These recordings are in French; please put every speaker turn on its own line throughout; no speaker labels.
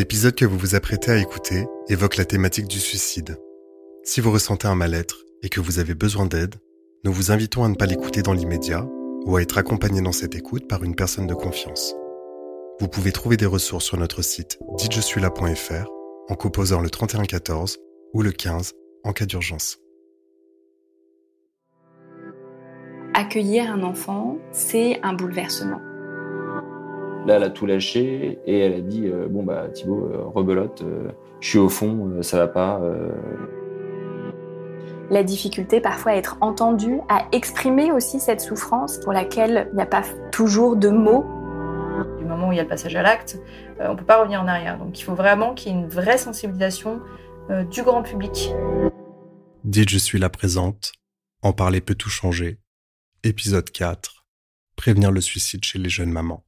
L'épisode que vous vous apprêtez à écouter évoque la thématique du suicide. Si vous ressentez un mal-être et que vous avez besoin d'aide, nous vous invitons à ne pas l'écouter dans l'immédiat ou à être accompagné dans cette écoute par une personne de confiance. Vous pouvez trouver des ressources sur notre site dites-je-suis-là.fr en composant le 3114 ou le 15 en cas d'urgence.
Accueillir un enfant, c'est un bouleversement.
Là, elle a tout lâché et elle a dit euh, Bon, bah, Thibaut, euh, rebelote, euh, je suis au fond, ça va pas.
La difficulté parfois à être entendu, à exprimer aussi cette souffrance pour laquelle il n'y a pas toujours de mots.
Du moment où il y a le passage à l'acte, on ne peut pas revenir en arrière. Donc il faut vraiment qu'il y ait une vraie sensibilisation du grand public.
Dites Je suis la présente. En parler peut tout changer. Épisode 4. Prévenir le suicide chez les jeunes mamans.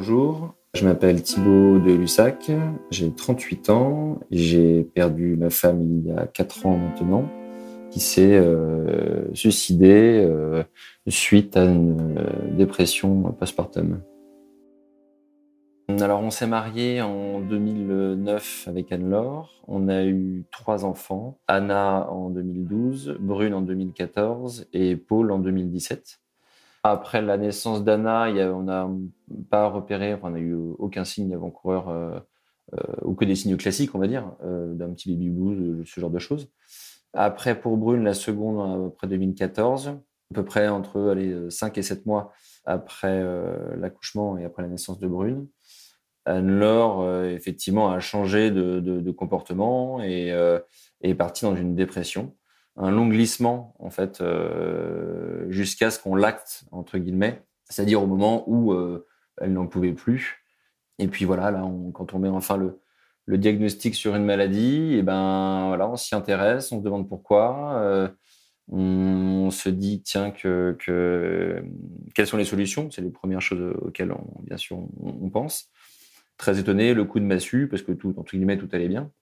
Bonjour, je m'appelle Thibaut de Lussac, j'ai 38 ans, j'ai perdu ma femme il y a 4 ans maintenant, qui s'est euh, suicidée euh, suite à une euh, dépression postpartum. Alors on s'est marié en 2009 avec Anne-Laure, on a eu trois enfants, Anna en 2012, Brune en 2014 et Paul en 2017. Après la naissance d'Anna, on n'a pas repéré, on n'a eu aucun signe avant-coureur euh, euh, ou que des signes classiques, on va dire, euh, d'un petit baby blues, ce genre de choses. Après, pour Brune, la seconde, après 2014, à peu près entre allez, 5 et 7 mois après l'accouchement et après la naissance de Brune. Anne-Laure, effectivement, a changé de, comportement et est partie dans une dépression un long glissement en fait euh, jusqu'à ce qu'on l'acte entre guillemets, c'est-à-dire au moment où euh, elle n'en pouvait plus. Et puis voilà, là, quand on met enfin le, diagnostic sur une maladie, eh ben voilà, on s'y intéresse, on se demande pourquoi, euh, on, se dit tiens que, que, quelles sont les solutions, c'est les premières choses auxquelles on, bien sûr on, pense. Très étonné, le coup de massue parce que tout entre guillemets tout allait bien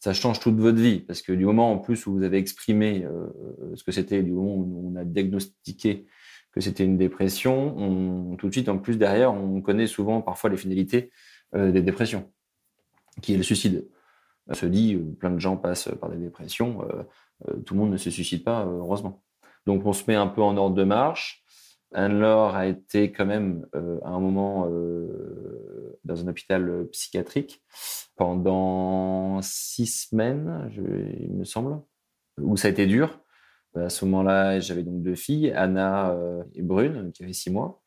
ça change toute votre vie parce que du moment en plus où vous avez exprimé euh, ce que c'était, du moment où on a diagnostiqué que c'était une dépression, on, tout de suite en plus derrière, on connaît souvent parfois les finalités euh, des dépressions, qui est le suicide. On se dit, euh, plein de gens passent par des dépressions, tout le monde ne se suicide pas, heureusement. Donc on se met un peu en ordre de marche. Anne-Laure a été quand même à un moment dans un hôpital psychiatrique pendant six semaines, il me semble, où ça a été dur. À ce moment-là, j'avais donc deux filles, Anna euh, et Brune, qui avaient six mois.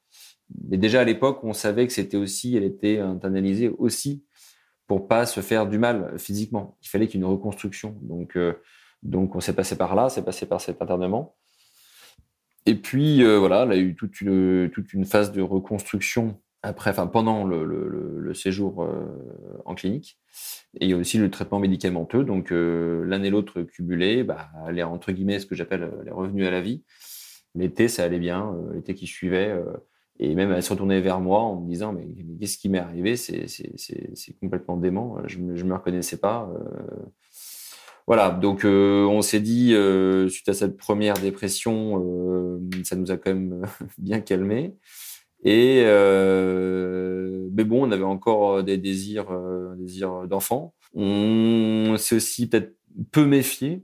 Mais déjà à l'époque, on savait que c'était aussi, elle était analysée aussi pour pas se faire du mal physiquement. Il fallait qu'il y ait une reconstruction. Donc, euh, donc on s'est passé par là, c'est passé par cet internement. Et puis euh, voilà, elle a eu toute une phase de reconstruction après, enfin pendant le, le, le séjour euh, en clinique. Et il y a aussi le traitement médicamenteux. Donc euh, l'un et l'autre cumulés, bah, est entre guillemets ce que j'appelle les revenus à la vie. L'été, ça allait bien. Euh, l'été qui suivait, et même elle se retournait vers moi en me disant mais, qu'est-ce qui m'est arrivé? C'est complètement dément. Je ne me reconnaissais pas. Voilà, donc on s'est dit, suite à cette première dépression, ça nous a quand même bien calmé. Euh, mais bon, on avait encore euh, des désirs, euh, désirs d'enfant. On s'est aussi peut-être peu méfié.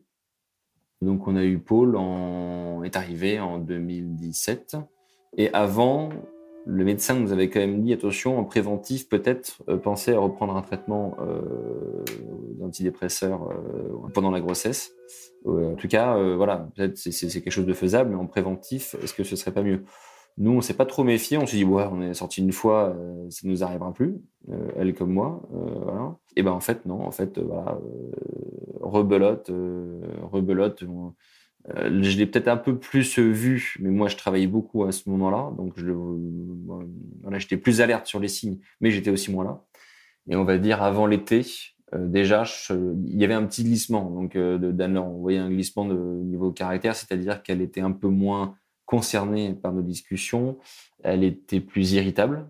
Donc on a eu Paul en est arrivé en 2017. Et avant, le médecin nous avait quand même dit attention, en préventif, peut-être euh, penser à reprendre un traitement d'antidépresseur pendant la grossesse. en tout cas, voilà, peut-être c'est quelque chose de faisable, mais en préventif, est-ce que ce serait pas mieux? Nous, on s'est pas trop méfié. On s'est dit, on est sorti une fois, euh, ça nous arrivera plus, euh, elle comme moi. Euh, voilà. Et ben en fait, non. En fait, voilà, rebelote, rebelote. je l'ai peut-être un peu plus vu, mais moi, je travaillais beaucoup à ce moment-là, donc je, j'étais plus alerte sur les signes, mais j'étais aussi moins là. Et on va dire avant l'été, déjà, il y avait un petit glissement. Donc, de on voyait un glissement de niveau caractère, c'est-à-dire qu'elle était un peu moins concernée par nos discussions, elle était plus irritable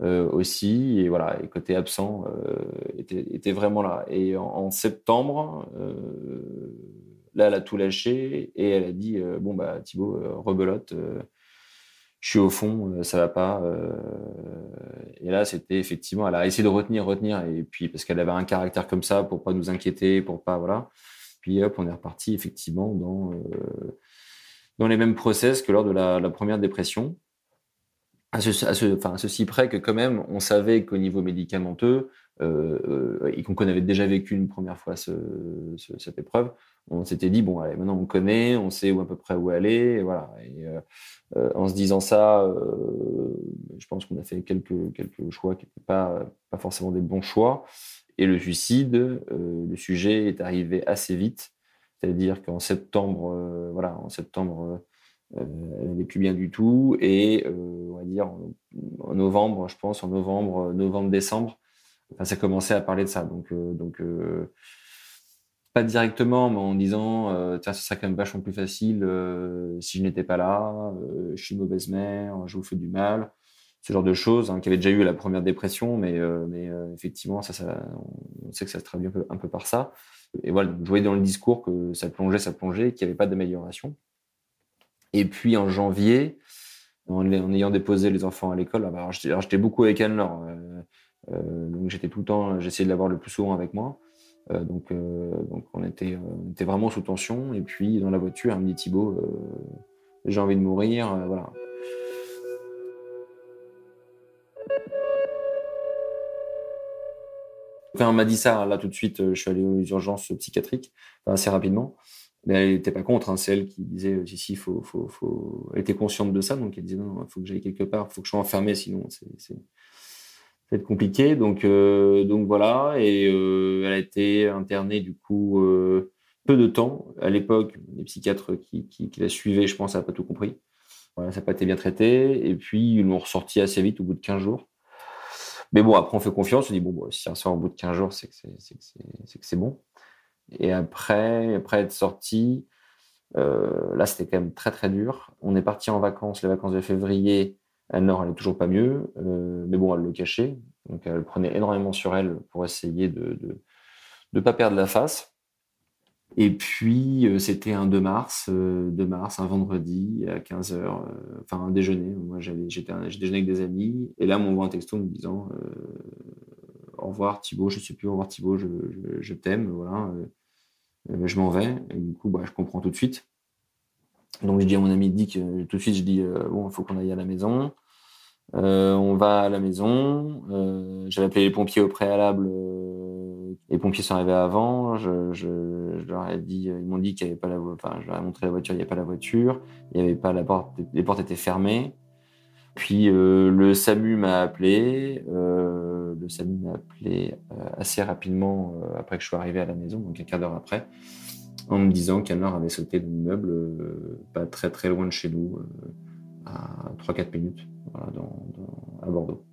euh, aussi, et voilà, et côté absent euh, était, vraiment là. Et en, septembre, euh, Là, elle a tout lâché et elle a dit Bon, bah, Thibaut, rebelote, je suis au fond, ça va pas. et là, c'était effectivement, elle a essayé de retenir, retenir, et puis parce qu'elle avait un caractère comme ça pour pas nous inquiéter, pour pas. Voilà. Puis hop, on est reparti effectivement dans, dans les mêmes process que lors de la première dépression à, enfin, ceci près que quand même, on savait qu'au niveau médicamenteux, euh, euh, et qu'on avait déjà vécu une première fois ce, cette épreuve, on s'était dit bon allez maintenant on connaît, on sait où à peu près où aller, et voilà. Euh, en se disant ça, je pense qu'on a fait quelques quelques choix qui n'étaient pas forcément des bons choix. Et le suicide, le sujet est arrivé assez vite, c'est-à-dire qu'en septembre, voilà, en septembre euh, elle n'allait plus bien du tout. Et euh, on va dire en, novembre, je pense, en novembre, novembre-décembre, ça commençait à parler de ça. Donc, euh, donc pas directement, mais en disant ce serait quand même vachement plus facile si je n'étais pas là, je suis mauvaise mère, je vous fais du mal, ce genre de choses, hein, qui avait déjà eu la première dépression, mais, mais effectivement, ça, ça, on sait que ça se traduit un peu, un peu par ça. Et voilà, je voyais dans le discours que ça plongeait, ça plongeait, qu'il n'y avait pas d'amélioration. Et puis en janvier, en, ayant déposé les enfants à l'école, ah bah, alors j'étais beaucoup avec Anne-Laure. Euh, euh, donc j'étais tout le temps, j'essayais de l'avoir le plus souvent avec moi. Euh, donc, donc on était, on était vraiment sous tension. Et puis dans la voiture, elle me dit Thibaut, j'ai envie de mourir. voilà. Quand on m'a dit ça, là tout de suite, je suis allé aux urgences psychiatriques, assez rapidement. Mais elle n'était pas contre, hein. c'est elle qui disait euh, si, si, faut, faut, faut... Elle était consciente de ça, donc elle disait non, il faut que j'aille quelque part, il faut que je sois enfermé, sinon c'est, être compliqué. Donc, euh, donc voilà, et euh, elle a été internée du coup euh, peu de temps. À l'époque, les psychiatres qui, qui, la suivaient, je pense, n'avaient pas tout compris. Voilà, ça n'a pas été bien traité, et puis ils l'ont ressorti assez vite au bout de 15 jours. Mais bon, après on fait confiance, on dit bon, si ça ressort au bout de 15 jours, c'est que c'est, bon. Et après, après être sorti, euh, là, c'était quand même très, très dur. On est parti en vacances, les vacances de février. Anne-Laure, elle est toujours pas mieux, euh, mais bon, elle le cachait. Donc, elle prenait énormément sur elle pour essayer de ne pas perdre la face. Et puis, euh, c'était un 2 mars, 2 mars, un vendredi à 15h, enfin un déjeuner. Moi, j'avais, j'étais, j'ai déjeuné avec des amis. Et là, on m'envoie un texto me disant Au revoir Thibaut, je sais plus, au revoir Thibaut, je, t'aime. Voilà. Euh, je m'en vais. Et du coup, bah, je comprends tout de suite. Donc, je dis à mon ami Dick, euh, tout de suite, je dis, euh, bon, il faut qu'on aille à la maison. on va à la maison. J'avais appelé les pompiers au préalable. Les pompiers sont arrivés avant. Je, leur ai dit, ils m'ont dit qu'il n'y avait pas la voiture. Enfin, je leur ai montré la voiture, il n'y avait pas la voiture. Il avait pas la porte. Les portes étaient fermées. Puis euh, le SAMU m'a appelé. Euh, le SAMU m'a appelé euh, assez rapidement après que je sois arrivé à la maison, donc un quart d'heure après, en me disant qu'un avait sauté de l'immeuble pas très très loin de chez nous, à 3-4 minutes, voilà, à Bordeaux.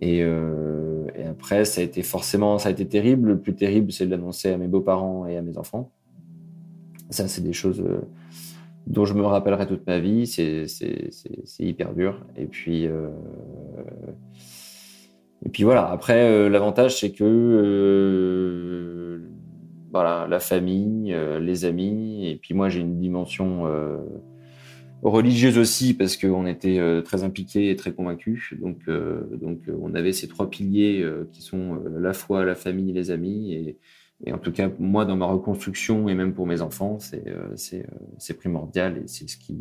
Et, et, après, ça a été forcément, ça a été terrible. Le plus terrible, c'est de l'annoncer à mes beaux-parents et à mes enfants. Ça, c'est des choses dont je me rappellerai toute ma vie. C'est hyper dur. Et puis, euh, et puis voilà. Après, euh, l'avantage, c'est que euh, voilà, la famille, les amis, et puis moi, j'ai une dimension religieuse aussi parce qu'on était très impliqués et très convaincus. Donc, donc, on avait ces trois piliers qui sont la foi, la famille, les amis. Et, et en tout cas, moi, dans ma reconstruction et même pour mes enfants, c'est euh, euh, primordial et c'est ce qui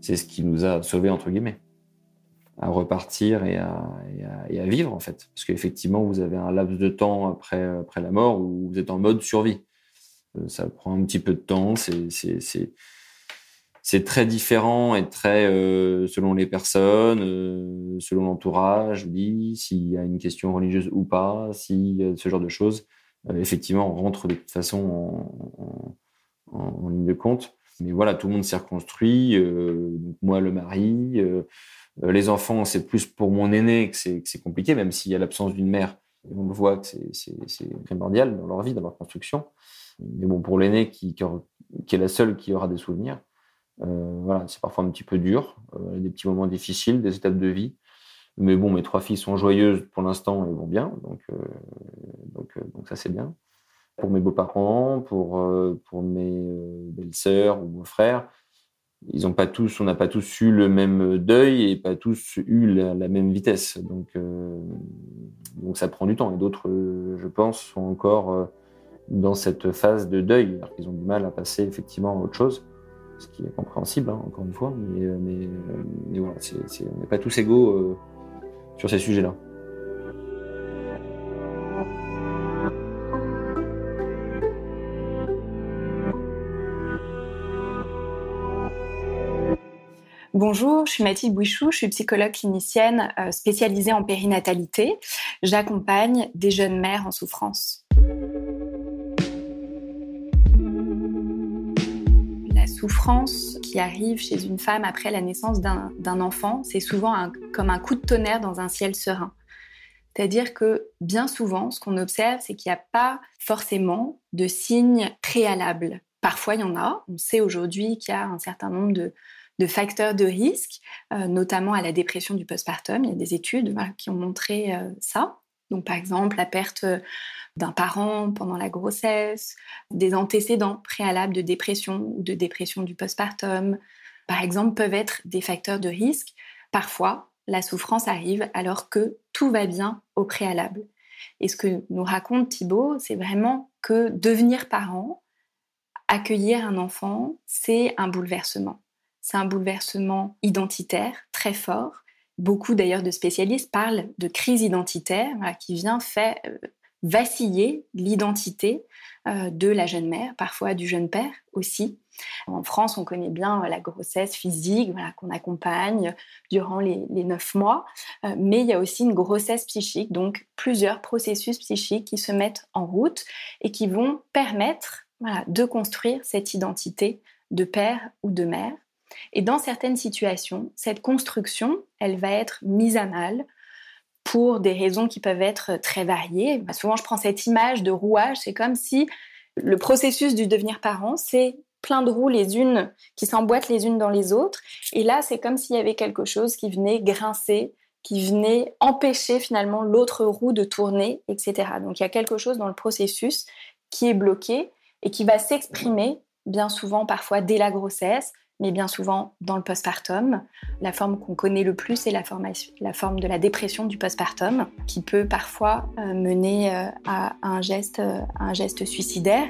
c'est ce qui nous a sauvés entre guillemets à repartir et à, et à, vivre en fait. Parce qu'effectivement, vous avez un laps de temps après, après la mort où vous êtes en mode survie. Euh, ça prend un petit peu de temps, c'est très différent et très selon les personnes, selon l'entourage, oui, s'il y a une question religieuse ou pas, si ce genre de choses. Euh, effectivement, on rentre de toute façon en, ligne de compte. Mais voilà, tout le monde s'est reconstruit. Euh, moi, le mari, euh, les enfants, c'est plus pour mon aîné que c'est compliqué, même s'il y a l'absence d'une mère. on le voit que c'est primordial dans leur vie, dans leur construction. Mais bon, pour l'aîné qui, qui, est la seule qui aura des souvenirs, voilà, c'est parfois un petit peu dur, des petits moments difficiles, des étapes de vie. Mais bon, mes trois filles sont joyeuses pour l'instant et vont bien, donc, euh, donc, euh, ça c'est bien. Pour mes beaux-parents, pour, euh, mes euh, belles-sœurs ou beaux frères, ils ont pas tous, on n'a pas tous eu le même deuil et pas tous eu la, même vitesse. Donc, euh, donc ça prend du temps. Et d'autres, je pense, sont encore dans cette phase de deuil, alors qu'ils ont du mal à passer effectivement à autre chose, ce qui est compréhensible, hein, encore une fois. Mais, mais, mais voilà, on n'est pas tous égaux sur ces sujets-là.
Bonjour, je suis Mathilde Bouichou, je suis psychologue clinicienne euh, spécialisée en périnatalité. J'accompagne des jeunes mères en souffrance. La souffrance qui arrive chez une femme après la naissance d'un enfant, c'est souvent comme un coup de tonnerre dans un ciel serein. C'est-à-dire que bien souvent, ce qu'on observe, c'est qu'il n'y a pas forcément de signes préalables. Parfois, il y en a. On sait aujourd'hui qu'il y a un certain nombre de, de facteurs de risque, euh, notamment à la dépression du postpartum. Il y a des études qui ont montré euh, ça. Donc, par exemple, la perte euh, d'un parent pendant la grossesse, des antécédents préalables de dépression ou de dépression du postpartum, par exemple, peuvent être des facteurs de risque. Parfois, la souffrance arrive alors que tout va bien au préalable. Et ce que nous raconte Thibault, c'est vraiment que devenir parent, accueillir un enfant, c'est un bouleversement c'est un bouleversement identitaire très fort. Beaucoup d'ailleurs de spécialistes parlent de crise identitaire qui vient faire euh, vaciller l'identité euh, de la jeune mère, parfois du jeune père aussi. En France, on connaît bien euh, la grossesse physique qu'on accompagne durant les, neuf mois, mais il y a aussi une grossesse psychique, donc plusieurs processus psychiques qui se mettent en route et qui vont permettre de construire cette identité de père ou de mère et dans certaines situations, cette construction, elle va être mise à mal pour des raisons qui peuvent être très variées. Bah, souvent, je prends cette image de rouage, c'est comme si le processus du devenir parent, c'est plein de roues les unes qui s'emboîtent les unes dans les autres. Et là, c'est comme s'il y avait quelque chose qui venait grincer, qui venait empêcher finalement l'autre roue de tourner, etc. Donc il y a quelque chose dans le processus qui est bloqué et qui va s'exprimer bien souvent parfois dès la grossesse, mais bien souvent dans le postpartum. La forme qu'on connaît le plus, c'est la, forme de la dépression du postpartum, qui peut parfois euh, mener euh, à, un geste, euh, un geste suicidaire.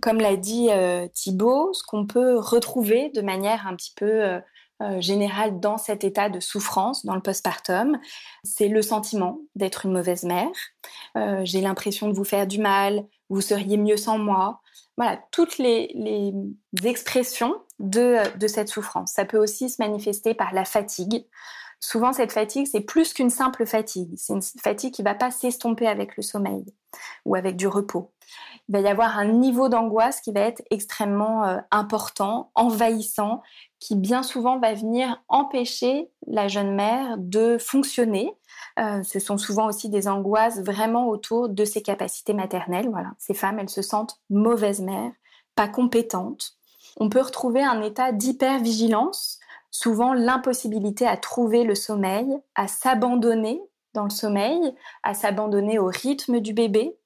Comme l'a dit Thibault, ce qu'on peut retrouver de manière un petit peu générale dans cet état de souffrance, dans le postpartum, c'est le sentiment d'être une mauvaise mère. J'ai l'impression de vous faire du mal, vous seriez mieux sans moi, voilà, toutes les, expressions de, cette souffrance. Ça peut aussi se manifester par la fatigue. Souvent, cette fatigue, c'est plus qu'une simple fatigue. C'est une fatigue qui ne va pas s'estomper avec le sommeil ou avec du repos. Il va y avoir un niveau d'angoisse qui va être extrêmement euh, important, envahissant, qui bien souvent va venir empêcher la jeune mère de fonctionner, euh, ce sont souvent aussi des angoisses vraiment autour de ses capacités maternelles. Voilà, ces femmes, elles se sentent mauvaises mères, pas compétentes. On peut retrouver un état d'hypervigilance, souvent l'impossibilité à trouver le sommeil, à s'abandonner dans le sommeil, à s'abandonner au rythme du bébé,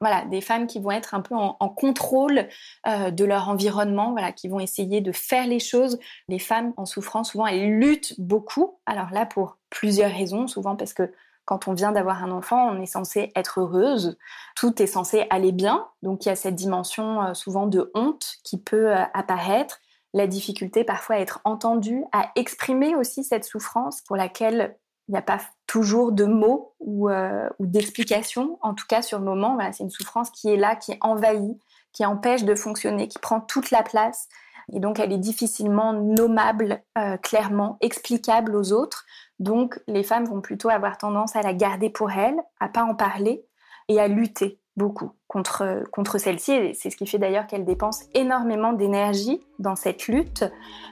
voilà, des femmes qui vont être un peu en, contrôle euh, de leur environnement, voilà, qui vont essayer de faire les choses. Les femmes en souffrance, souvent, elles luttent beaucoup. Alors là, pour plusieurs raisons, souvent parce que quand on vient d'avoir un enfant, on est censé être heureuse, tout est censé aller bien. Donc il y a cette dimension euh, souvent de honte qui peut euh, apparaître, la difficulté parfois à être entendue, à exprimer aussi cette souffrance pour laquelle il n'y a pas toujours de mots euh, ou, d'explications, en tout cas sur le moment. c'est une souffrance qui est là, qui envahit, qui empêche de fonctionner, qui prend toute la place. Et donc, elle est difficilement nommable, euh, clairement, explicable aux autres. Donc, les femmes vont plutôt avoir tendance à la garder pour elles, à pas en parler et à lutter beaucoup contre, contre celle-ci. Et c'est ce qui fait d'ailleurs qu'elle dépense énormément d'énergie dans cette lutte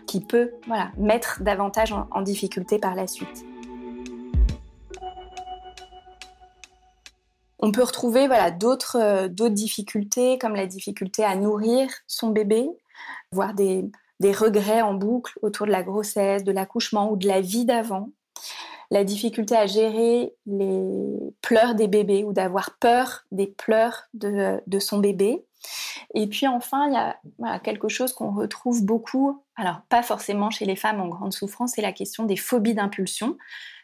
qui peut voilà, mettre davantage en difficulté par la suite. On peut retrouver voilà, d'autres, euh, d'autres difficultés, comme la difficulté à nourrir son bébé, voire des, regrets en boucle autour de la grossesse, de l'accouchement ou de la vie d'avant. la difficulté à gérer les pleurs des bébés ou d'avoir peur des pleurs de, de, son bébé. Et puis enfin, il y a quelque chose qu'on retrouve beaucoup, alors pas forcément chez les femmes en grande souffrance, c'est la question des phobies d'impulsion,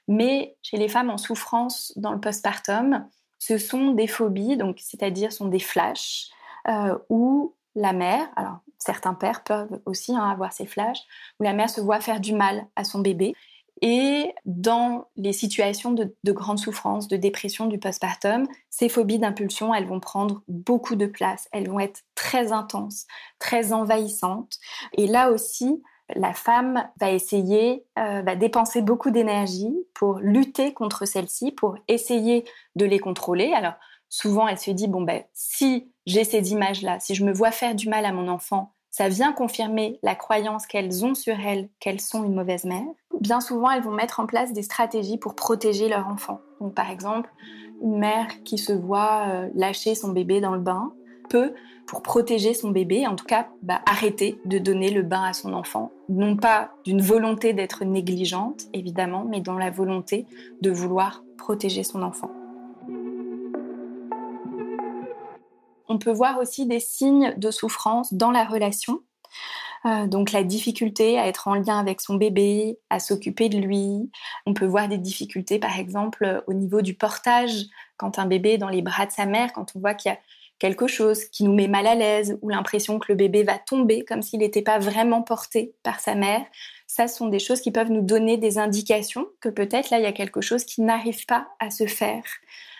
mais chez les femmes en souffrance dans le postpartum, ce sont des phobies, donc c'est-à-dire sont des flashs euh, où la mère, alors certains pères peuvent aussi hein, avoir ces flashs, où la mère se voit faire du mal à son bébé et dans les situations de, grande souffrance, de dépression du postpartum, ces phobies d'impulsion, elles vont prendre beaucoup de place, elles vont être très intenses, très envahissantes. Et là aussi, la femme va essayer, euh, va dépenser beaucoup d'énergie pour lutter contre celles-ci, pour essayer de les contrôler. Alors souvent, elle se dit, bon ben, si j'ai ces images-là, si je me vois faire du mal à mon enfant, ça vient confirmer la croyance qu'elles ont sur elles qu'elles sont une mauvaise mère. Bien souvent, elles vont mettre en place des stratégies pour protéger leur enfant. Donc, par exemple, une mère qui se voit euh, lâcher son bébé dans le bain peut, pour protéger son bébé, en tout cas, bah, arrêter de donner le bain à son enfant. Non pas d'une volonté d'être négligente, évidemment, mais dans la volonté de vouloir protéger son enfant. On peut voir aussi des signes de souffrance dans la relation. Euh, donc la difficulté à être en lien avec son bébé, à s'occuper de lui. On peut voir des difficultés, par exemple, au niveau du portage, quand un bébé est dans les bras de sa mère, quand on voit qu'il y a quelque chose qui nous met mal à l'aise ou l'impression que le bébé va tomber comme s'il n'était pas vraiment porté par sa mère. Ça sont des choses qui peuvent nous donner des indications que peut-être là, il y a quelque chose qui n'arrive pas à se faire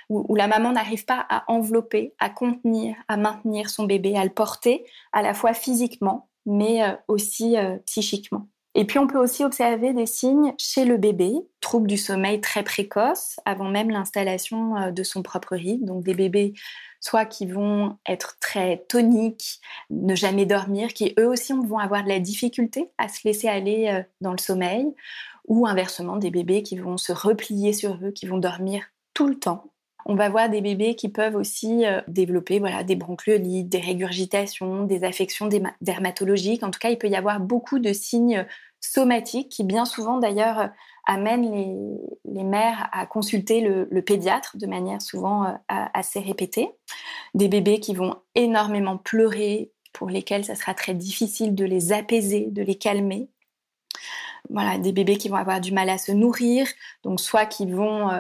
où, la maman n'arrive pas à envelopper, à contenir, à maintenir son bébé, à le porter à la fois physiquement, mais euh, aussi euh, psychiquement. Et puis on peut aussi observer des signes chez le bébé, troubles du sommeil très précoces, avant même l'installation euh, de son propre rythme. Donc des bébés soit qui vont être très toniques, ne jamais dormir, qui eux aussi vont avoir de la difficulté à se laisser aller dans le sommeil, ou inversement des bébés qui vont se replier sur eux, qui vont dormir tout le temps, on va voir des bébés qui peuvent aussi euh, développer voilà, des bronchiolites, des régurgitations, des affections dermatologiques. En tout cas, il peut y avoir beaucoup de signes somatiques qui bien souvent d'ailleurs euh, amènent les, mères à consulter le, pédiatre de manière souvent euh, assez répétée. Des bébés qui vont énormément pleurer, pour lesquels ça sera très difficile de les apaiser, de les calmer. Voilà, des bébés qui vont avoir du mal à se nourrir, donc soit qui vont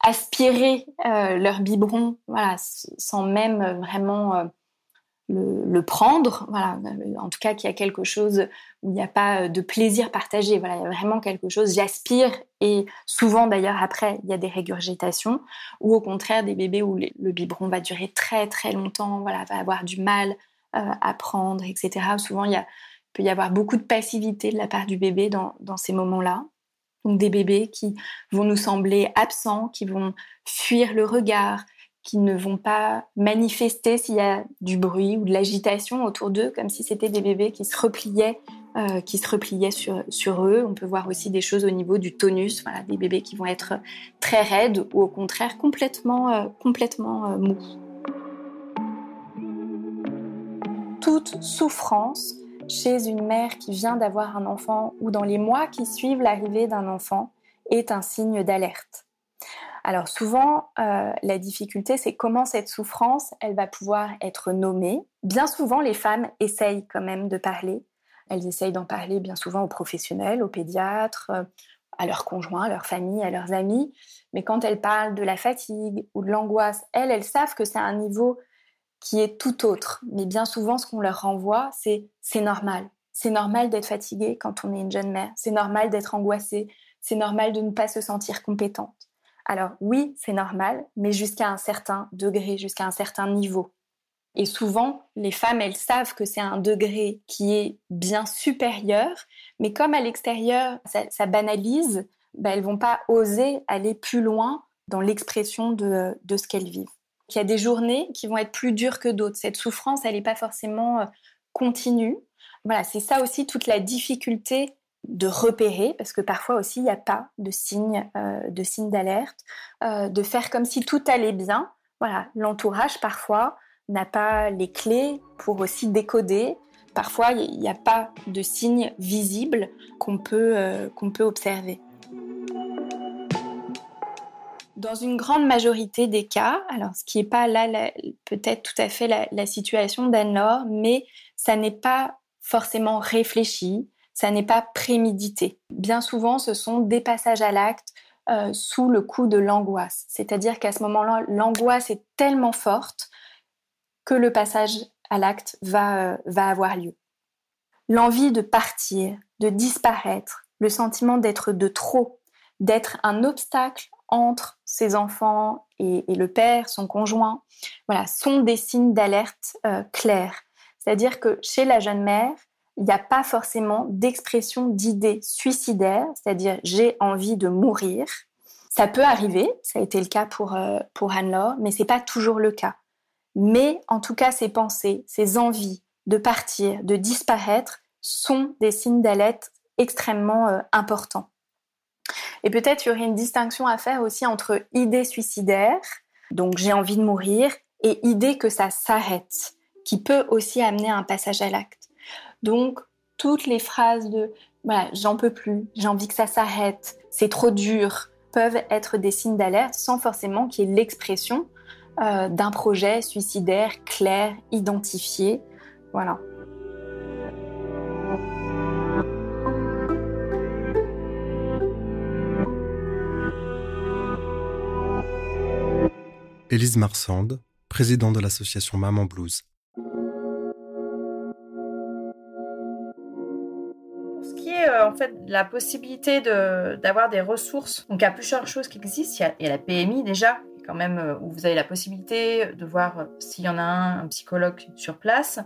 aspirer euh, leur biberon, voilà, sans même vraiment euh, le, prendre, voilà, en tout cas qu'il y a quelque chose où il n'y a pas de plaisir partagé, voilà, il y a vraiment quelque chose, j'aspire et souvent d'ailleurs après il y a des régurgitations ou au contraire des bébés où le biberon va durer très très longtemps, voilà, va avoir du mal euh, à prendre, etc. Souvent il, peut y avoir beaucoup de passivité de la part du bébé dans ces moments-là. Donc des bébés qui vont nous sembler absents, qui vont fuir le regard, qui ne vont pas manifester s'il y a du bruit ou de l'agitation autour d'eux, comme si c'était des bébés qui se repliaient, euh, qui se repliaient sur, eux. On peut voir aussi des choses au niveau du tonus, voilà, des bébés qui vont être très raides ou au contraire complètement, euh, complètement euh, mous. Toute souffrance chez une mère qui vient d'avoir un enfant ou dans les mois qui suivent l'arrivée d'un enfant est un signe d'alerte. Alors souvent, euh, la difficulté, c'est comment cette souffrance, elle va pouvoir être nommée. Bien souvent, les femmes essayent quand même de parler. Elles essayent d'en parler bien souvent aux professionnels, aux pédiatres, euh, à leurs conjoints, à leur famille, à leurs amis. Mais quand elles parlent de la fatigue ou de l'angoisse, elles, elles savent que c'est un niveau qui est tout autre. Mais bien souvent, ce qu'on leur renvoie, c'est c'est normal. C'est normal d'être fatigué quand on est une jeune mère. C'est normal d'être angoissée. C'est normal de ne pas se sentir compétente. Alors oui, c'est normal, mais jusqu'à un certain degré, jusqu'à un certain niveau. Et souvent, les femmes, elles savent que c'est un degré qui est bien supérieur, mais comme à l'extérieur, ça, banalise, bah, elles vont pas oser aller plus loin dans l'expression de, de ce qu'elles vivent. Il y a des journées qui vont être plus dures que d'autres. Cette souffrance, elle n'est pas forcément euh, continue. Voilà, c'est ça aussi toute la difficulté de repérer, parce que parfois aussi il n'y a pas de signe euh, de d'alerte, euh, de faire comme si tout allait bien. Voilà, l'entourage parfois n'a pas les clés pour aussi décoder. Parfois il n'y a pas de signe visible qu'on peut qu'on peut observer. Dans une grande majorité des cas, alors ce qui n'est pas là peut-être tout à fait la, situation d'Anne-Laure, mais ça n'est pas forcément réfléchi, ça n'est pas prémédité. Bien souvent, ce sont des passages à l'acte euh, sous le coup de l'angoisse. C'est-à-dire qu'à ce moment-là, l'angoisse est tellement forte que le passage à l'acte va, euh, va avoir lieu. L'envie de partir, de disparaître, le sentiment d'être de trop, d'être un obstacle entre ses enfants et, le père, son conjoint, voilà, sont des signes d'alerte euh, clairs. C'est-à-dire que chez la jeune mère, il n'y a pas forcément d'expression d'idées suicidaires, c'est-à-dire j'ai envie de mourir. Ça peut arriver, ça a été le cas pour, euh, pour Anne-Laure, mais c'est pas toujours le cas. Mais en tout cas, ces pensées, ces envies de partir, de disparaître, sont des signes d'alerte extrêmement euh, importants. Et peut-être il y aurait une distinction à faire aussi entre idée suicidaire, donc j'ai envie de mourir, et idée que ça s'arrête, qui peut aussi amener un passage à l'acte. Donc toutes les phrases de voilà, j'en peux plus, j'ai envie que ça s'arrête, c'est trop dur, peuvent être des signes d'alerte sans forcément qu'il y ait l'expression euh, d'un projet suicidaire clair, identifié. Voilà.
Élise Marsande, présidente de l'association Maman Blues.
ce qui est euh, en fait la possibilité d'avoir des ressources, donc il y a plusieurs choses qui existent. Il y a, la PMI déjà, quand même euh, où vous avez la possibilité de voir euh, s'il y en a un, un psychologue sur place,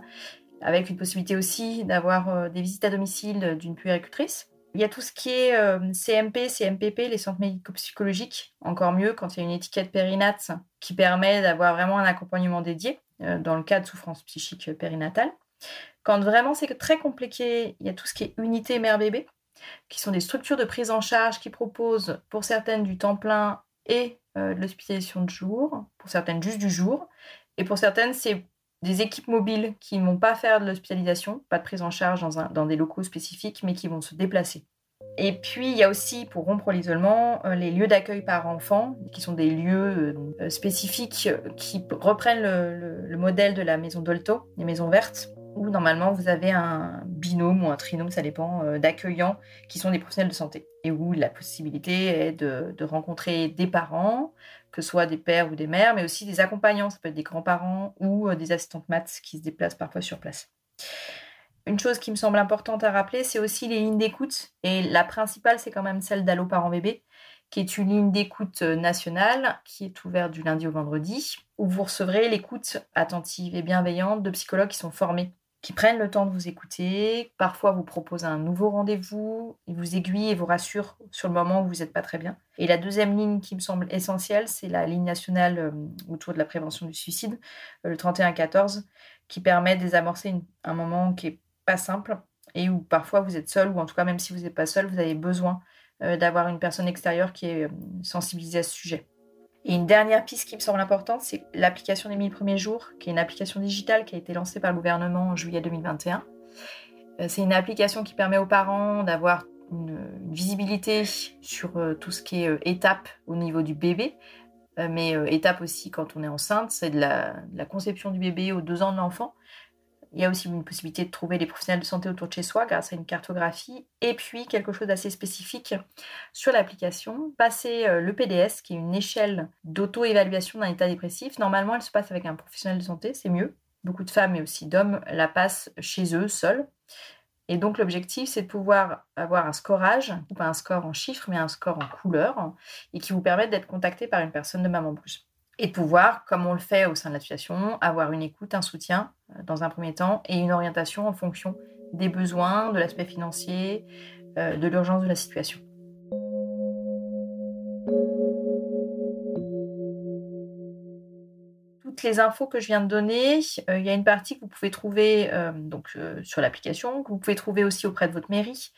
avec une possibilité aussi d'avoir des visites à domicile d'une puéricultrice. Il y a tout ce qui est CMP, CMPP, les centres médico-psychologiques, encore mieux quand il y a une étiquette périnate qui permet d'avoir vraiment un accompagnement dédié dans le cas de souffrance psychique périnatale. Quand vraiment c'est très compliqué, il y a tout ce qui est unité mère-bébé, qui sont des structures de prise en charge qui proposent pour certaines du temps plein et euh, de l'hospitalisation de jour, pour certaines juste du jour, et pour certaines c'est des équipes mobiles qui ne vont pas faire de l'hospitalisation, pas de prise en charge dans, des locaux spécifiques, mais qui vont se déplacer. Et puis, il y a aussi, pour rompre l'isolement, euh, les lieux d'accueil par enfant, qui sont des lieux euh, spécifiques qui reprennent le, le modèle de la maison Dolto, les maisons vertes, où normalement vous avez un binôme ou un trinôme, ça dépend, euh, d'accueillants qui sont des professionnels de santé. Et où la possibilité est de, rencontrer des parents, que ce soit des pères ou des mères, mais aussi des accompagnants, ça peut être des grands-parents ou euh, des assistantes maths qui se déplacent parfois sur place. Une chose qui me semble importante à rappeler, c'est aussi les lignes d'écoute. Et la principale, c'est quand même celle d'Allo Parents Bébé, qui est une ligne d'écoute euh, nationale qui est ouverte du lundi au vendredi, où vous recevrez l'écoute attentive et bienveillante de psychologues qui sont formés qui prennent le temps de vous écouter, parfois vous proposent un nouveau rendez-vous, ils vous aiguillent et vous rassurent sur le moment où vous n'êtes pas très bien. Et la deuxième ligne qui me semble essentielle, c'est la ligne nationale euh, autour de la prévention du suicide, euh, le 3114, qui permet de désamorcer un moment qui est pas simple et où parfois vous êtes seul, ou en tout cas même si vous n'êtes pas seul, vous avez besoin euh, d'avoir une personne extérieure qui est sensibilisée à ce sujet. Et une dernière piste qui me semble importante, c'est l'application des 1000 premiers jours, qui est une application digitale qui a été lancée par le gouvernement en juillet 2021. Euh, c'est une application qui permet aux parents d'avoir une, visibilité sur euh, tout ce qui est euh, étape au niveau du bébé, mais étape aussi quand on est enceinte, c'est de la, de la, conception du bébé aux deux ans de l'enfant, il y a aussi une possibilité de trouver des professionnels de santé autour de chez soi grâce à une cartographie. Et puis, quelque chose d'assez spécifique sur l'application, passer euh, le PDS, qui est une échelle d'auto-évaluation d'un état dépressif. Normalement, elle se passe avec un professionnel de santé, c'est mieux. Beaucoup de femmes et aussi d'hommes la passent chez eux, seuls. Et donc l'objectif, c'est de pouvoir avoir un scorage, pas un score en chiffres, mais un score en couleurs, et qui vous permette d'être contacté par une personne de Maman Plus et de pouvoir, comme on le fait au sein de l'association, avoir une écoute, un soutien euh, dans un premier temps et une orientation en fonction des besoins, de l'aspect financier, euh, de l'urgence de la situation. Toutes les infos que je viens de donner, euh, il y a une partie que vous pouvez trouver donc, sur l'application, que vous pouvez trouver aussi auprès de votre mairie.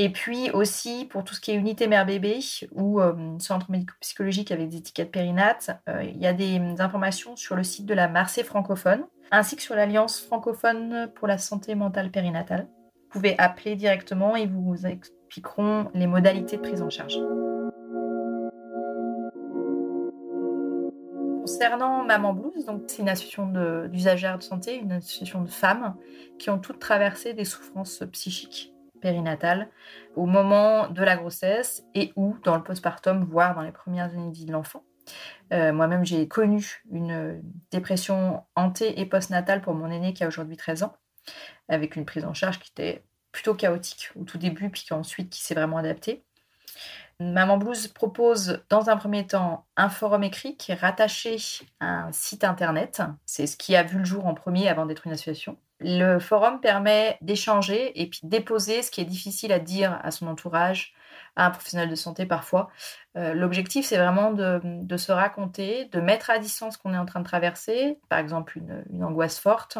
Et puis aussi pour tout ce qui est unité mère-bébé ou euh, centre médico-psychologique avec des étiquettes périnates, euh, il y a des informations sur le site de la Marseille francophone ainsi que sur l'Alliance francophone pour la santé mentale périnatale. Vous pouvez appeler directement et vous expliqueront les modalités de prise en charge. Concernant Maman Blues, c'est une association d'usagères de, santé, une association de femmes qui ont toutes traversé des souffrances psychiques périnatales au moment de la grossesse et ou dans le postpartum, voire dans les premières années de vie de l'enfant. Euh, moi-même, j'ai connu une dépression anté- et postnatale pour mon aîné qui a aujourd'hui 13 ans, avec une prise en charge qui était plutôt chaotique au tout début, puis ensuite qui s'est vraiment adaptée. Maman Blues propose dans un premier temps un forum écrit qui est rattaché à un site internet. C'est ce qui a vu le jour en premier avant d'être une association. Le forum permet d'échanger et puis déposer ce qui est difficile à dire à son entourage, à un professionnel de santé parfois. Euh, l'objectif, c'est vraiment de, se raconter, de mettre à distance ce qu'on est en train de traverser, par exemple une, angoisse forte,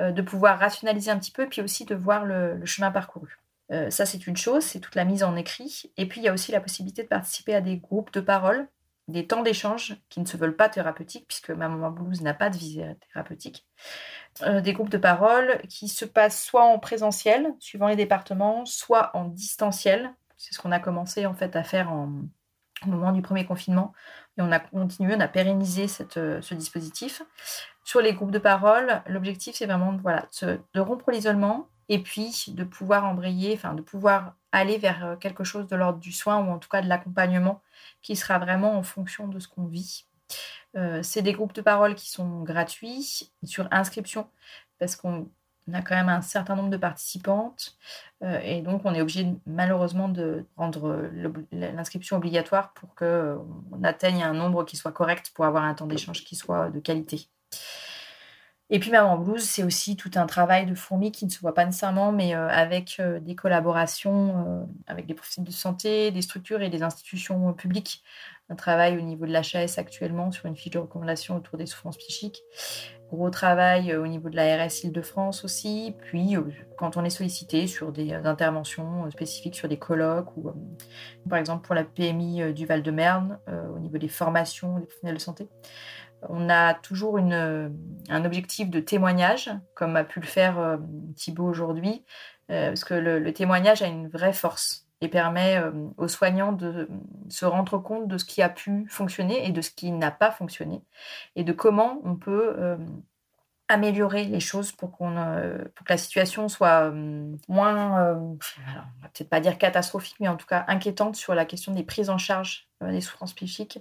euh, de pouvoir rationaliser un petit peu, puis aussi de voir le chemin parcouru. Euh, ça, c'est une chose, c'est toute la mise en écrit. Et puis, il y a aussi la possibilité de participer à des groupes de parole, des temps d'échange qui ne se veulent pas thérapeutiques, puisque Maman Blues n'a pas de visée thérapeutique. Euh, des groupes de parole qui se passent soit en présentiel, suivant les départements, soit en distanciel. C'est ce qu'on a commencé en fait à faire au moment du premier confinement. Et on a continué, on a pérennisé euh, ce dispositif. Sur les groupes de parole, l'objectif, c'est vraiment voilà, de rompre l'isolement, et puis de pouvoir embrayer, enfin de pouvoir aller vers euh, quelque chose de l'ordre du soin ou en tout cas de l'accompagnement qui sera vraiment en fonction de ce qu'on vit. Euh, c'est des groupes de parole qui sont gratuits sur inscription parce qu'on a quand même un certain nombre de participantes euh, et donc on est obligé malheureusement de rendre l'inscription obligatoire pour qu'on atteigne un nombre qui soit correct pour avoir un temps d'échange qui soit de qualité. Et puis Maman Blues, c'est aussi tout un travail de fourmi qui ne se voit pas nécessairement, mais euh, avec euh, des collaborations euh, avec des professionnels de santé, des structures et des institutions publiques. Un travail au niveau de l'HAS actuellement sur une fiche de recommandation autour des souffrances psychiques. Gros travail au niveau de la RS Île-de-France aussi. Puis quand on est sollicité sur des interventions spécifiques sur des colloques ou par exemple pour la PMI du Val-de-Marne au niveau des formations des professionnels de santé. On a toujours un objectif de témoignage, comme a pu le faire euh, Thibault aujourd'hui, euh, parce que le, témoignage a une vraie force et permet euh, aux soignants de se rendre compte de ce qui a pu fonctionner et de ce qui n'a pas fonctionné, et de comment on peut améliorer les choses pour, que la situation soit moins, on va peut-être pas dire catastrophique, mais en tout cas inquiétante sur la question des prises en charge euh, des souffrances psychiques,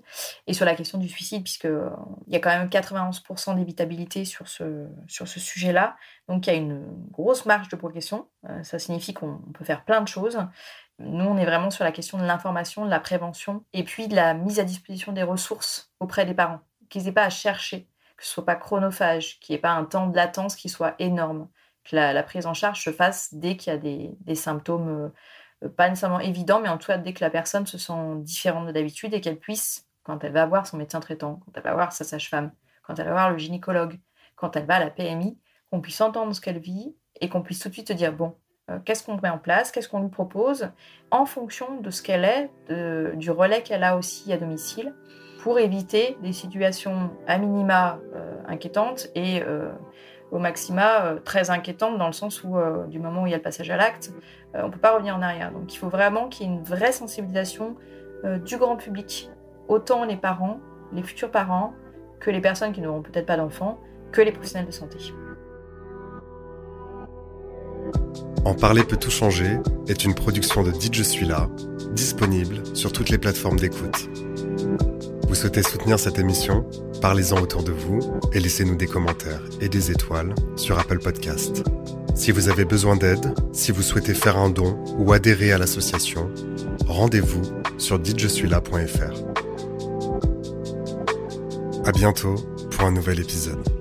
et sur la question du suicide, puisqu'il euh, y a quand même 91% d'évitabilité sur ce, sur ce sujet-là. Donc il y a une grosse marge de progression. Euh, ça signifie qu'on peut faire plein de choses. Nous, on est vraiment sur la question de l'information, de la prévention, et puis de la mise à disposition des ressources auprès des parents, qu'ils n'aient pas à chercher, que ce soit pas chronophage, qu'il n'y ait pas un temps de latence qui soit énorme, que la, prise en charge se fasse dès qu'il y a des, des symptômes euh, pas nécessairement évident, mais en tout cas, dès que la personne se sent différente de d'habitude et qu'elle puisse, quand elle va voir son médecin traitant, quand elle va voir sa sage-femme, quand elle va voir le gynécologue, quand elle va à la PMI, qu'on puisse entendre ce qu'elle vit et qu'on puisse tout de suite te dire, bon, euh, qu'est-ce qu'on met en place, qu'est-ce qu'on lui propose, en fonction de ce qu'elle est, du relais qu'elle a aussi à domicile, pour éviter des situations à minima euh, inquiétantes et au maxima euh, très inquiétante dans le sens où euh, du moment où il y a le passage à l'acte, euh, on ne peut pas revenir en arrière. Donc il faut vraiment qu'il y ait une vraie sensibilisation du grand public, autant les parents, les futurs parents, que les personnes qui n'auront peut-être pas d'enfants, que les professionnels de santé.
En parler peut tout changer est une production de Dites Je suis là, disponible sur toutes les plateformes d'écoute. Vous souhaitez soutenir cette émission? Parlez-en autour de vous et laissez-nous des commentaires et des étoiles sur Apple Podcast. Si vous avez besoin d'aide, si vous souhaitez faire un don ou adhérer à l'association, rendez-vous sur ditjessuis-là.fr. À bientôt pour un nouvel épisode.